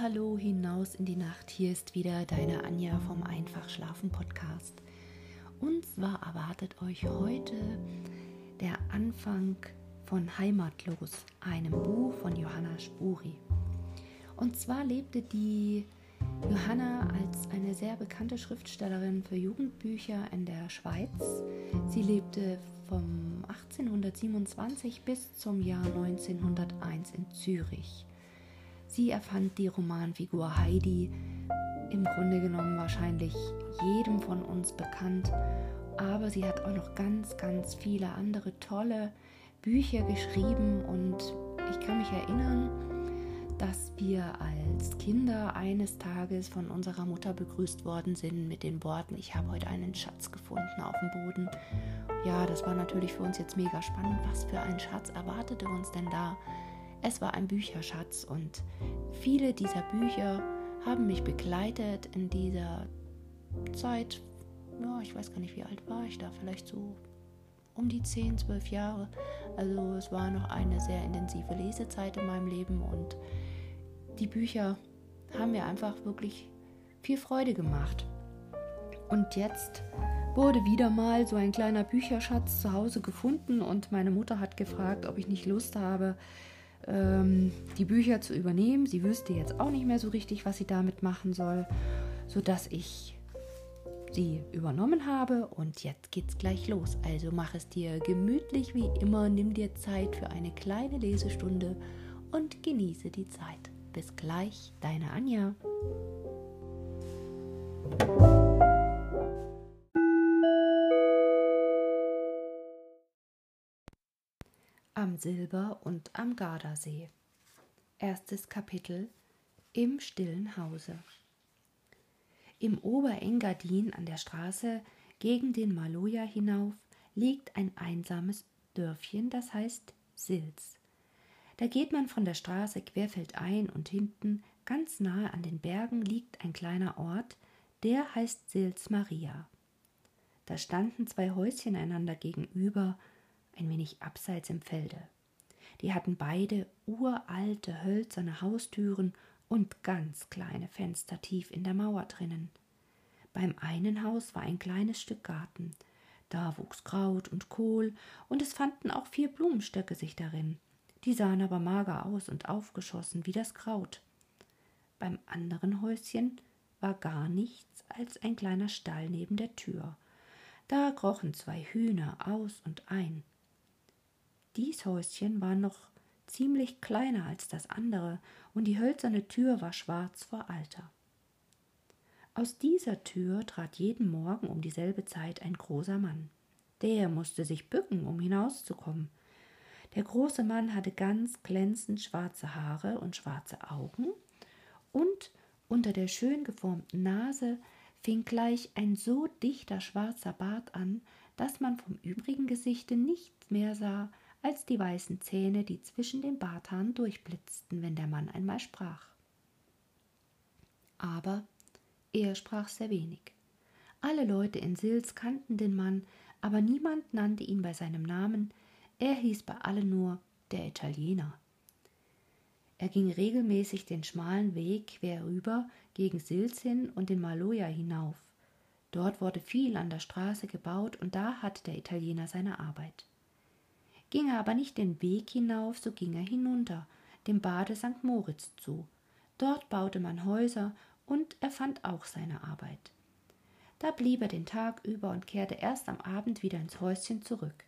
Hallo hinaus in die Nacht. Hier ist wieder deine Anja vom Einfach Schlafen Podcast. Und zwar erwartet euch heute der Anfang von Heimatlos, einem Buch von Johanna Spuri. Und zwar lebte die Johanna als eine sehr bekannte Schriftstellerin für Jugendbücher in der Schweiz. Sie lebte vom 1827 bis zum Jahr 1901 in Zürich. Sie erfand die Romanfigur Heidi, im Grunde genommen wahrscheinlich jedem von uns bekannt, aber sie hat auch noch ganz, ganz viele andere tolle Bücher geschrieben und ich kann mich erinnern, dass wir als Kinder eines Tages von unserer Mutter begrüßt worden sind mit den Worten, ich habe heute einen Schatz gefunden auf dem Boden. Ja, das war natürlich für uns jetzt mega spannend. Was für ein Schatz erwartete uns denn da? Es war ein Bücherschatz und viele dieser Bücher haben mich begleitet in dieser Zeit. Ja, ich weiß gar nicht, wie alt war ich da, vielleicht so um die 10, 12 Jahre. Also es war noch eine sehr intensive Lesezeit in meinem Leben und die Bücher haben mir einfach wirklich viel Freude gemacht. Und jetzt wurde wieder mal so ein kleiner Bücherschatz zu Hause gefunden und meine Mutter hat gefragt, ob ich nicht Lust habe, ähm, die Bücher zu übernehmen. Sie wüsste jetzt auch nicht mehr so richtig, was sie damit machen soll, sodass ich sie übernommen habe und jetzt geht's gleich los. Also mach es dir gemütlich wie immer, nimm dir Zeit für eine kleine Lesestunde und genieße die Zeit. Bis gleich, deine Anja. Silber- und am Gardasee. Erstes Kapitel Im stillen Hause. Im Oberengadin an der Straße gegen den Maloja hinauf liegt ein einsames Dörfchen, das heißt Sils. Da geht man von der Straße querfeldein und hinten, ganz nahe an den Bergen, liegt ein kleiner Ort, der heißt Sils Maria. Da standen zwei Häuschen einander gegenüber, ein wenig abseits im Felde. Die hatten beide uralte hölzerne Haustüren und ganz kleine Fenster tief in der Mauer drinnen. Beim einen Haus war ein kleines Stück Garten. Da wuchs Kraut und Kohl, und es fanden auch vier Blumenstöcke sich darin. Die sahen aber mager aus und aufgeschossen wie das Kraut. Beim anderen Häuschen war gar nichts als ein kleiner Stall neben der Tür. Da krochen zwei Hühner aus und ein. Dies Häuschen war noch ziemlich kleiner als das andere, und die hölzerne Tür war schwarz vor Alter. Aus dieser Tür trat jeden Morgen um dieselbe Zeit ein großer Mann. Der musste sich bücken, um hinauszukommen. Der große Mann hatte ganz glänzend schwarze Haare und schwarze Augen, und unter der schön geformten Nase fing gleich ein so dichter schwarzer Bart an, dass man vom übrigen Gesichte nichts mehr sah als die weißen Zähne, die zwischen den Barthaaren durchblitzten, wenn der Mann einmal sprach. Aber er sprach sehr wenig. Alle Leute in Sils kannten den Mann, aber niemand nannte ihn bei seinem Namen, er hieß bei allen nur der Italiener. Er ging regelmäßig den schmalen Weg quer rüber gegen Sils hin und den Maloja hinauf. Dort wurde viel an der Straße gebaut und da hatte der Italiener seine Arbeit. Ging er aber nicht den Weg hinauf, so ging er hinunter, dem Bade St. Moritz zu. Dort baute man Häuser und er fand auch seine Arbeit. Da blieb er den Tag über und kehrte erst am Abend wieder ins Häuschen zurück.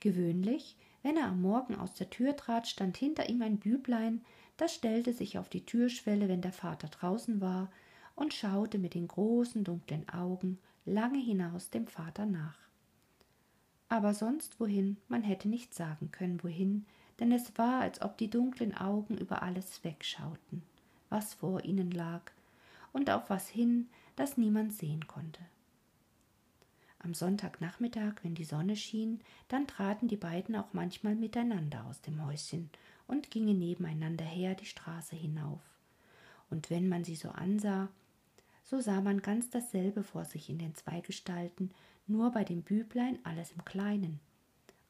Gewöhnlich, wenn er am Morgen aus der Tür trat, stand hinter ihm ein Büblein, das stellte sich auf die Türschwelle, wenn der Vater draußen war, und schaute mit den großen dunklen Augen lange hinaus dem Vater nach aber sonst wohin, man hätte nicht sagen können, wohin, denn es war, als ob die dunklen Augen über alles wegschauten, was vor ihnen lag, und auf was hin, das niemand sehen konnte. Am Sonntagnachmittag, wenn die Sonne schien, dann traten die beiden auch manchmal miteinander aus dem Häuschen und gingen nebeneinander her die Straße hinauf. Und wenn man sie so ansah, so sah man ganz dasselbe vor sich in den zwei Gestalten, nur bei dem Büblein alles im Kleinen.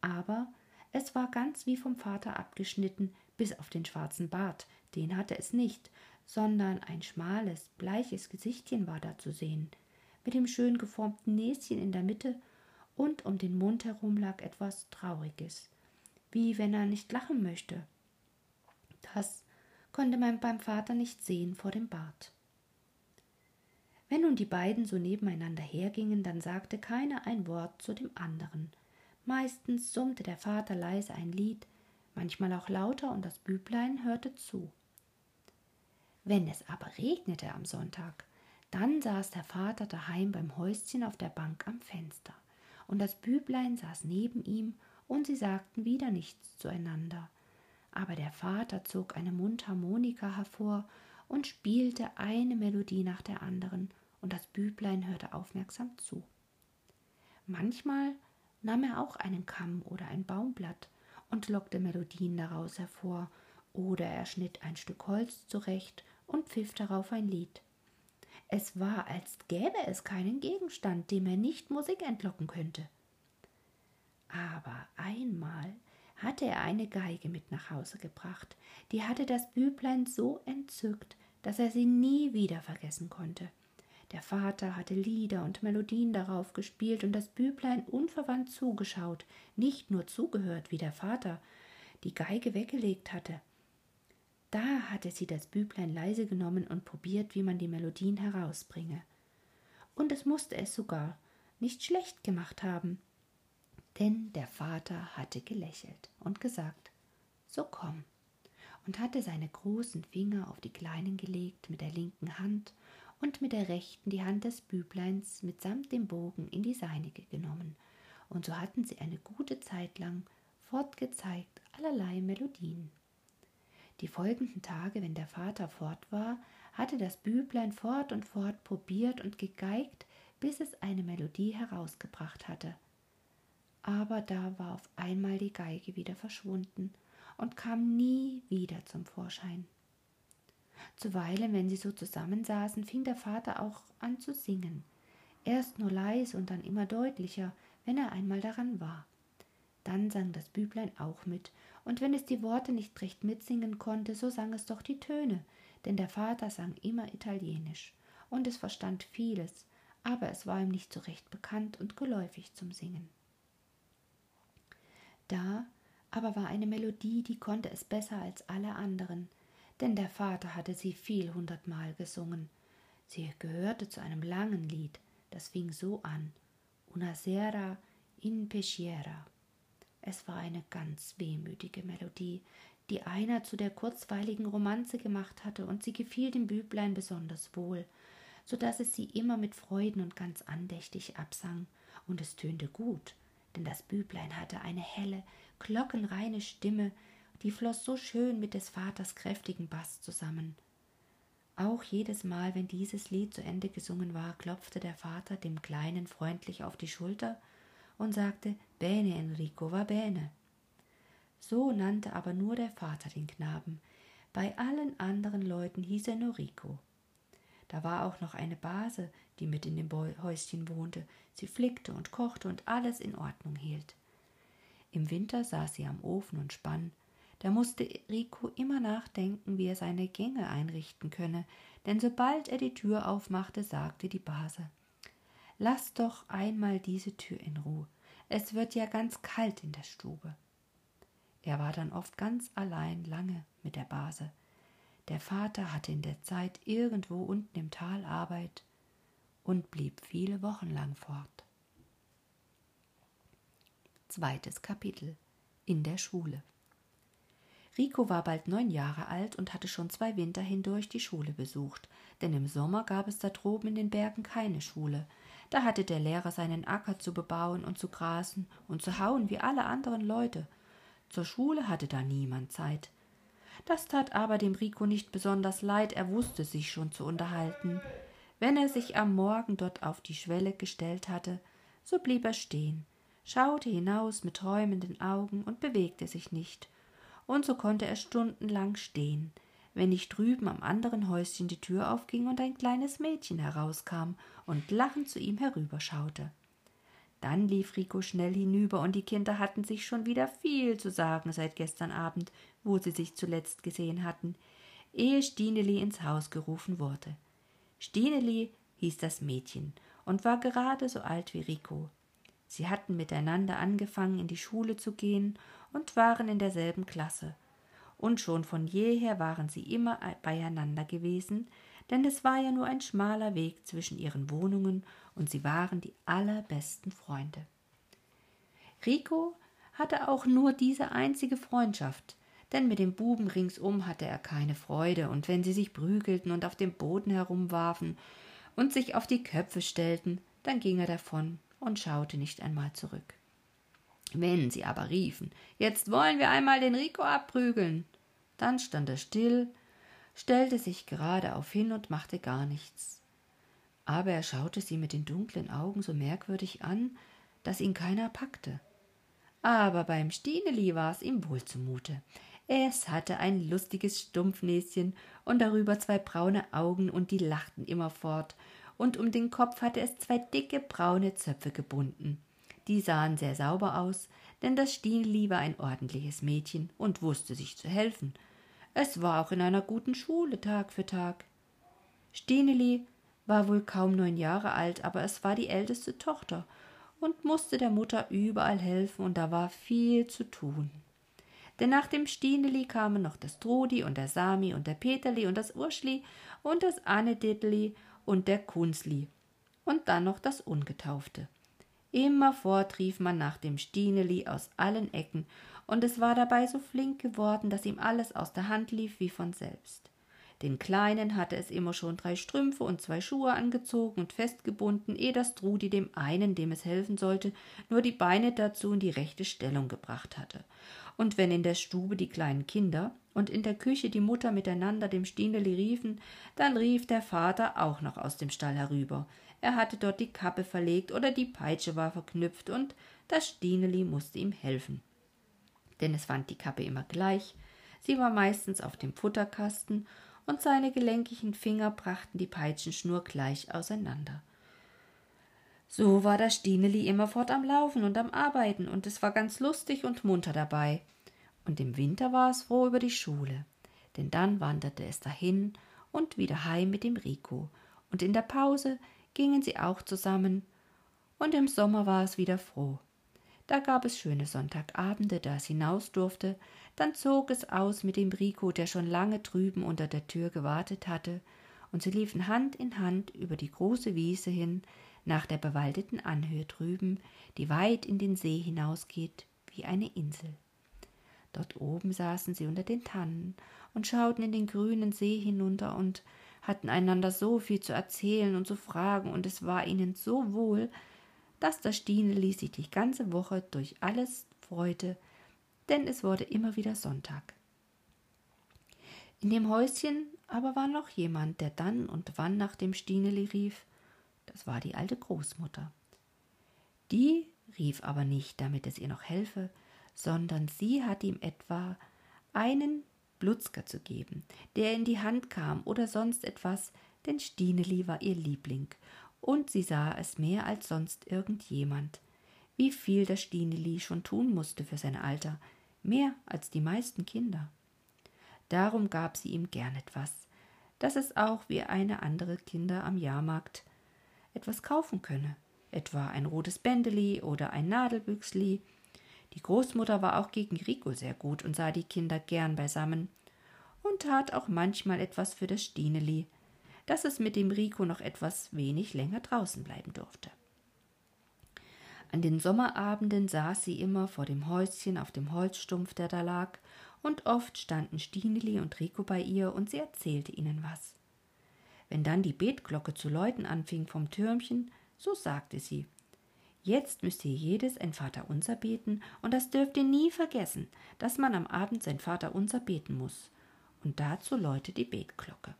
Aber es war ganz wie vom Vater abgeschnitten, bis auf den schwarzen Bart, den hatte es nicht, sondern ein schmales, bleiches Gesichtchen war da zu sehen, mit dem schön geformten Näschen in der Mitte, und um den Mund herum lag etwas Trauriges, wie wenn er nicht lachen möchte. Das konnte man beim Vater nicht sehen vor dem Bart. Wenn nun die beiden so nebeneinander hergingen, dann sagte keiner ein Wort zu dem anderen. Meistens summte der Vater leise ein Lied, manchmal auch lauter, und das Büblein hörte zu. Wenn es aber regnete am Sonntag, dann saß der Vater daheim beim Häuschen auf der Bank am Fenster, und das Büblein saß neben ihm, und sie sagten wieder nichts zueinander. Aber der Vater zog eine Mundharmonika hervor und spielte eine Melodie nach der anderen, und das Büblein hörte aufmerksam zu. Manchmal nahm er auch einen Kamm oder ein Baumblatt und lockte Melodien daraus hervor, oder er schnitt ein Stück Holz zurecht und pfiff darauf ein Lied. Es war, als gäbe es keinen Gegenstand, dem er nicht Musik entlocken könnte. Aber einmal hatte er eine Geige mit nach Hause gebracht, die hatte das Büblein so entzückt, dass er sie nie wieder vergessen konnte. Der Vater hatte Lieder und Melodien darauf gespielt und das Büblein unverwandt zugeschaut, nicht nur zugehört, wie der Vater die Geige weggelegt hatte. Da hatte sie das Büblein leise genommen und probiert, wie man die Melodien herausbringe. Und es musste es sogar nicht schlecht gemacht haben, denn der Vater hatte gelächelt und gesagt So komm, und hatte seine großen Finger auf die kleinen gelegt mit der linken Hand und mit der rechten die Hand des Bübleins mitsamt dem Bogen in die seinige genommen, und so hatten sie eine gute Zeit lang fortgezeigt allerlei Melodien. Die folgenden Tage, wenn der Vater fort war, hatte das Büblein fort und fort probiert und gegeigt, bis es eine Melodie herausgebracht hatte. Aber da war auf einmal die Geige wieder verschwunden und kam nie wieder zum Vorschein. Zuweilen, wenn sie so zusammensaßen, fing der Vater auch an zu singen, erst nur leise und dann immer deutlicher, wenn er einmal daran war. Dann sang das Büblein auch mit, und wenn es die Worte nicht recht mitsingen konnte, so sang es doch die Töne, denn der Vater sang immer Italienisch, und es verstand vieles, aber es war ihm nicht so recht bekannt und geläufig zum Singen. Da aber war eine Melodie, die konnte es besser als alle anderen, denn der Vater hatte sie viel hundertmal gesungen. Sie gehörte zu einem langen Lied, das fing so an: Una sera in pesciera. Es war eine ganz wehmütige Melodie, die einer zu der kurzweiligen Romanze gemacht hatte, und sie gefiel dem Büblein besonders wohl, so dass es sie immer mit Freuden und ganz andächtig absang, und es tönte gut, denn das Büblein hatte eine helle, glockenreine Stimme, die floß so schön mit des Vaters kräftigen Bass zusammen. Auch jedes Mal, wenn dieses Lied zu Ende gesungen war, klopfte der Vater dem Kleinen freundlich auf die Schulter und sagte Bene Enrico va bene. So nannte aber nur der Vater den Knaben. Bei allen anderen Leuten hieß er nur Rico. Da war auch noch eine Base, die mit in dem Häuschen wohnte. Sie flickte und kochte und alles in Ordnung hielt. Im Winter saß sie am Ofen und spann. Da musste Rico immer nachdenken, wie er seine Gänge einrichten könne, denn sobald er die Tür aufmachte, sagte die Base Lass doch einmal diese Tür in Ruhe. Es wird ja ganz kalt in der Stube. Er war dann oft ganz allein lange mit der Base. Der Vater hatte in der Zeit irgendwo unten im Tal Arbeit und blieb viele Wochen lang fort. Zweites Kapitel in der Schule. Rico war bald neun Jahre alt und hatte schon zwei Winter hindurch die Schule besucht, denn im Sommer gab es da droben in den Bergen keine Schule, da hatte der Lehrer seinen Acker zu bebauen und zu grasen und zu hauen wie alle anderen Leute. Zur Schule hatte da niemand Zeit. Das tat aber dem Rico nicht besonders leid, er wusste sich schon zu unterhalten. Wenn er sich am Morgen dort auf die Schwelle gestellt hatte, so blieb er stehen, schaute hinaus mit träumenden Augen und bewegte sich nicht. Und so konnte er stundenlang stehen, wenn nicht drüben am anderen Häuschen die Tür aufging und ein kleines Mädchen herauskam und lachend zu ihm herüberschaute. Dann lief Rico schnell hinüber, und die Kinder hatten sich schon wieder viel zu sagen seit gestern Abend, wo sie sich zuletzt gesehen hatten, ehe Stineli ins Haus gerufen wurde. Stineli hieß das Mädchen und war gerade so alt wie Rico. Sie hatten miteinander angefangen, in die Schule zu gehen und waren in derselben Klasse. Und schon von jeher waren sie immer beieinander gewesen, denn es war ja nur ein schmaler Weg zwischen ihren Wohnungen und sie waren die allerbesten Freunde. Rico hatte auch nur diese einzige Freundschaft, denn mit den Buben ringsum hatte er keine Freude, und wenn sie sich prügelten und auf dem Boden herumwarfen und sich auf die Köpfe stellten, dann ging er davon und schaute nicht einmal zurück. Wenn sie aber riefen, jetzt wollen wir einmal den Rico abprügeln, dann stand er still, stellte sich geradeauf hin und machte gar nichts. Aber er schaute sie mit den dunklen Augen so merkwürdig an, dass ihn keiner packte. Aber beim Stineli war es ihm wohl zumute. Es hatte ein lustiges Stumpfnäschen und darüber zwei braune Augen, und die lachten immerfort, und um den Kopf hatte es zwei dicke braune Zöpfe gebunden. Die sahen sehr sauber aus, denn das Stineli war ein ordentliches Mädchen und wusste sich zu helfen. Es war auch in einer guten Schule Tag für Tag. Stineli war wohl kaum neun Jahre alt, aber es war die älteste Tochter und musste der Mutter überall helfen, und da war viel zu tun denn nach dem Stineli kamen noch das Trudi und der Sami und der Peterli und das Urschli und das Annedittli und der Kunzli und dann noch das Ungetaufte. Immerfort rief man nach dem Stineli aus allen Ecken, und es war dabei so flink geworden, dass ihm alles aus der Hand lief wie von selbst. Den Kleinen hatte es immer schon drei Strümpfe und zwei Schuhe angezogen und festgebunden, ehe das Trudi dem einen, dem es helfen sollte, nur die Beine dazu in die rechte Stellung gebracht hatte und wenn in der Stube die kleinen Kinder und in der Küche die Mutter miteinander dem Stineli riefen, dann rief der Vater auch noch aus dem Stall herüber. Er hatte dort die Kappe verlegt oder die Peitsche war verknüpft und das Stineli musste ihm helfen. Denn es fand die Kappe immer gleich, sie war meistens auf dem Futterkasten und seine gelenkigen Finger brachten die Peitschenschnur gleich auseinander. So war das Stineli immerfort am Laufen und am Arbeiten, und es war ganz lustig und munter dabei. Und im Winter war es froh über die Schule, denn dann wanderte es dahin und wieder heim mit dem Rico, und in der Pause gingen sie auch zusammen, und im Sommer war es wieder froh. Da gab es schöne Sonntagabende, da es hinaus durfte, dann zog es aus mit dem Rico, der schon lange drüben unter der Tür gewartet hatte, und sie liefen Hand in Hand über die große Wiese hin, nach der bewaldeten Anhöhe drüben, die weit in den See hinausgeht wie eine Insel. Dort oben saßen sie unter den Tannen und schauten in den grünen See hinunter und hatten einander so viel zu erzählen und zu fragen, und es war ihnen so wohl, dass das Stineli sich die ganze Woche durch alles freute, denn es wurde immer wieder Sonntag. In dem Häuschen aber war noch jemand, der dann und wann nach dem Stineli rief, das war die alte Großmutter. Die rief aber nicht, damit es ihr noch helfe, sondern sie hat ihm etwa einen Blutzger zu geben, der in die Hand kam oder sonst etwas, denn Stineli war ihr Liebling, und sie sah es mehr als sonst irgendjemand. Wie viel das Stineli schon tun musste für sein Alter, mehr als die meisten Kinder. Darum gab sie ihm gern etwas, dass es auch wie eine andere Kinder am Jahrmarkt etwas kaufen könne, etwa ein rotes Bändeli oder ein Nadelbüchsli. Die Großmutter war auch gegen Rico sehr gut und sah die Kinder gern beisammen und tat auch manchmal etwas für das Stineli, dass es mit dem Rico noch etwas wenig länger draußen bleiben durfte. An den Sommerabenden saß sie immer vor dem Häuschen auf dem Holzstumpf, der da lag, und oft standen Stineli und Rico bei ihr und sie erzählte ihnen was. Wenn dann die Betglocke zu läuten anfing vom Türmchen, so sagte sie Jetzt müsst ihr jedes ein Vaterunser beten, und das dürft ihr nie vergessen, dass man am Abend sein Vaterunser beten muss. Und dazu läutet die Betglocke.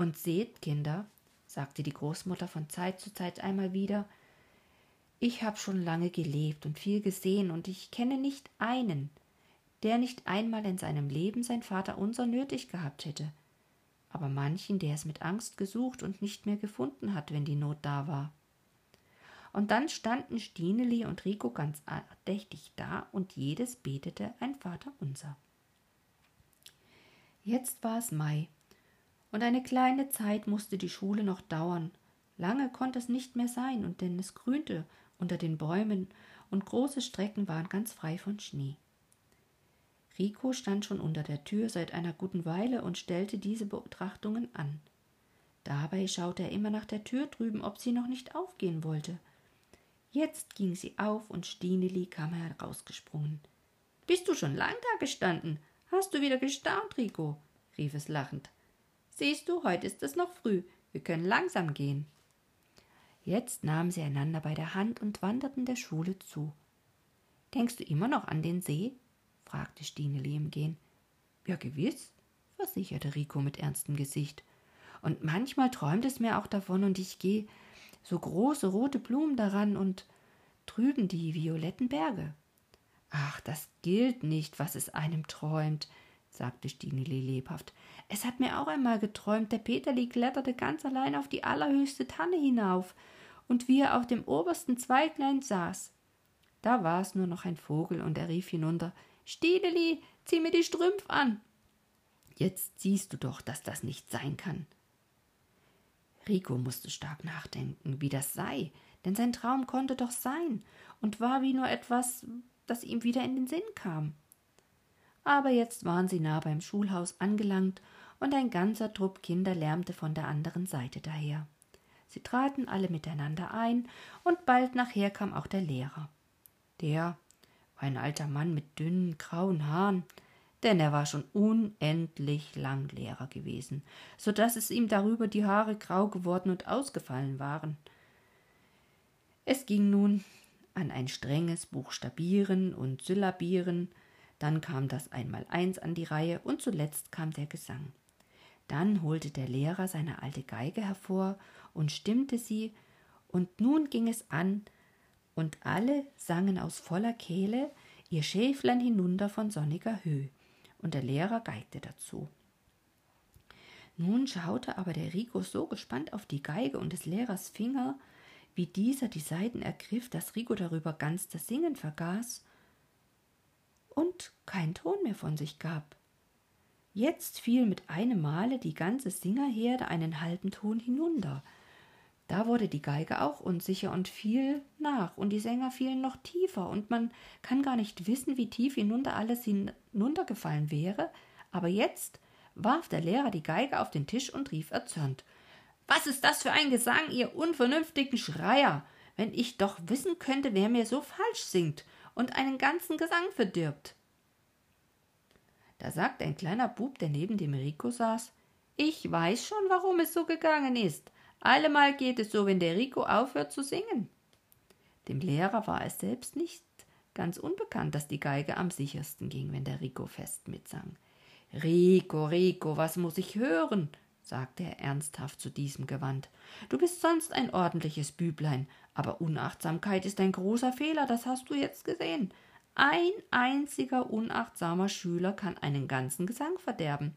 Und seht, Kinder, sagte die Großmutter von Zeit zu Zeit einmal wieder, ich hab schon lange gelebt und viel gesehen, und ich kenne nicht einen, der nicht einmal in seinem Leben sein Vaterunser nötig gehabt hätte aber manchen, der es mit Angst gesucht und nicht mehr gefunden hat, wenn die Not da war. und dann standen Stineli und Rico ganz andächtig da und jedes betete ein Vaterunser. Jetzt war es Mai, und eine kleine Zeit musste die Schule noch dauern. Lange konnte es nicht mehr sein, und denn es grünte unter den Bäumen, und große Strecken waren ganz frei von Schnee. Rico stand schon unter der Tür seit einer guten Weile und stellte diese Betrachtungen an. Dabei schaute er immer nach der Tür drüben, ob sie noch nicht aufgehen wollte. Jetzt ging sie auf und Stineli kam herausgesprungen. Bist du schon lang da gestanden? Hast du wieder gestaunt, Rico? rief es lachend. Siehst du, heute ist es noch früh. Wir können langsam gehen. Jetzt nahmen sie einander bei der Hand und wanderten der Schule zu. Denkst du immer noch an den See? fragte Stineli im Gehen. Ja, gewiss, versicherte Rico mit ernstem Gesicht. Und manchmal träumt es mir auch davon und ich gehe so große rote Blumen daran und drüben die violetten Berge. Ach, das gilt nicht, was es einem träumt, sagte Stineli lebhaft. Es hat mir auch einmal geträumt, der Peterli kletterte ganz allein auf die allerhöchste Tanne hinauf, und wie er auf dem obersten Zweiglein saß. Da war es nur noch ein Vogel, und er rief hinunter Stineli, zieh mir die Strümpf an. Jetzt siehst du doch, dass das nicht sein kann. Rico musste stark nachdenken, wie das sei, denn sein Traum konnte doch sein und war wie nur etwas, das ihm wieder in den Sinn kam. Aber jetzt waren sie nah beim Schulhaus angelangt und ein ganzer Trupp Kinder lärmte von der anderen Seite daher. Sie traten alle miteinander ein und bald nachher kam auch der Lehrer. Der war ein alter Mann mit dünnen grauen Haaren, denn er war schon unendlich lang Lehrer gewesen, so dass es ihm darüber die Haare grau geworden und ausgefallen waren. Es ging nun an ein strenges Buchstabieren und Syllabieren, dann kam das Einmaleins an die Reihe und zuletzt kam der Gesang. Dann holte der Lehrer seine alte Geige hervor und stimmte sie, und nun ging es an, und alle sangen aus voller Kehle ihr Schäflein hinunter von sonniger Höhe, und der Lehrer geigte dazu. Nun schaute aber der Rico so gespannt auf die Geige und des Lehrers Finger, wie dieser die Saiten ergriff, dass Rico darüber ganz das Singen vergaß und keinen Ton mehr von sich gab. Jetzt fiel mit einem Male die ganze Singerherde einen halben Ton hinunter. Da wurde die Geige auch unsicher und fiel nach, und die Sänger fielen noch tiefer, und man kann gar nicht wissen, wie tief hinunter alles hinuntergefallen wäre, aber jetzt warf der Lehrer die Geige auf den Tisch und rief erzürnt was ist das für ein Gesang, ihr unvernünftigen Schreier? Wenn ich doch wissen könnte, wer mir so falsch singt und einen ganzen Gesang verdirbt. Da sagte ein kleiner Bub, der neben dem Rico saß, ich weiß schon, warum es so gegangen ist. Allemal geht es so, wenn der Rico aufhört zu singen. Dem Lehrer war es selbst nicht ganz unbekannt, dass die Geige am sichersten ging, wenn der Rico fest mitsang. Rico, Rico, was muss ich hören? Sagte er ernsthaft zu diesem gewandt. Du bist sonst ein ordentliches Büblein, aber Unachtsamkeit ist ein großer Fehler, das hast du jetzt gesehen. Ein einziger unachtsamer Schüler kann einen ganzen Gesang verderben.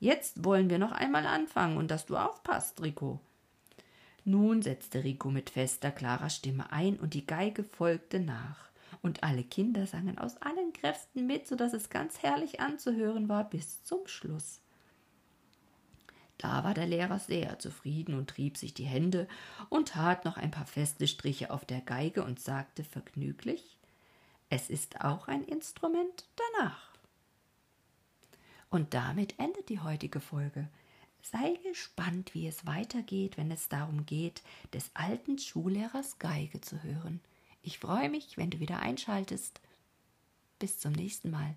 Jetzt wollen wir noch einmal anfangen und dass du aufpasst, Rico. Nun setzte Rico mit fester, klarer Stimme ein und die Geige folgte nach. Und alle Kinder sangen aus allen Kräften mit, so dass es ganz herrlich anzuhören war bis zum Schluss. Da war der Lehrer sehr zufrieden und trieb sich die Hände und tat noch ein paar feste Striche auf der Geige und sagte vergnüglich Es ist auch ein Instrument danach. Und damit endet die heutige Folge. Sei gespannt, wie es weitergeht, wenn es darum geht, des alten Schullehrers Geige zu hören. Ich freue mich, wenn du wieder einschaltest. Bis zum nächsten Mal.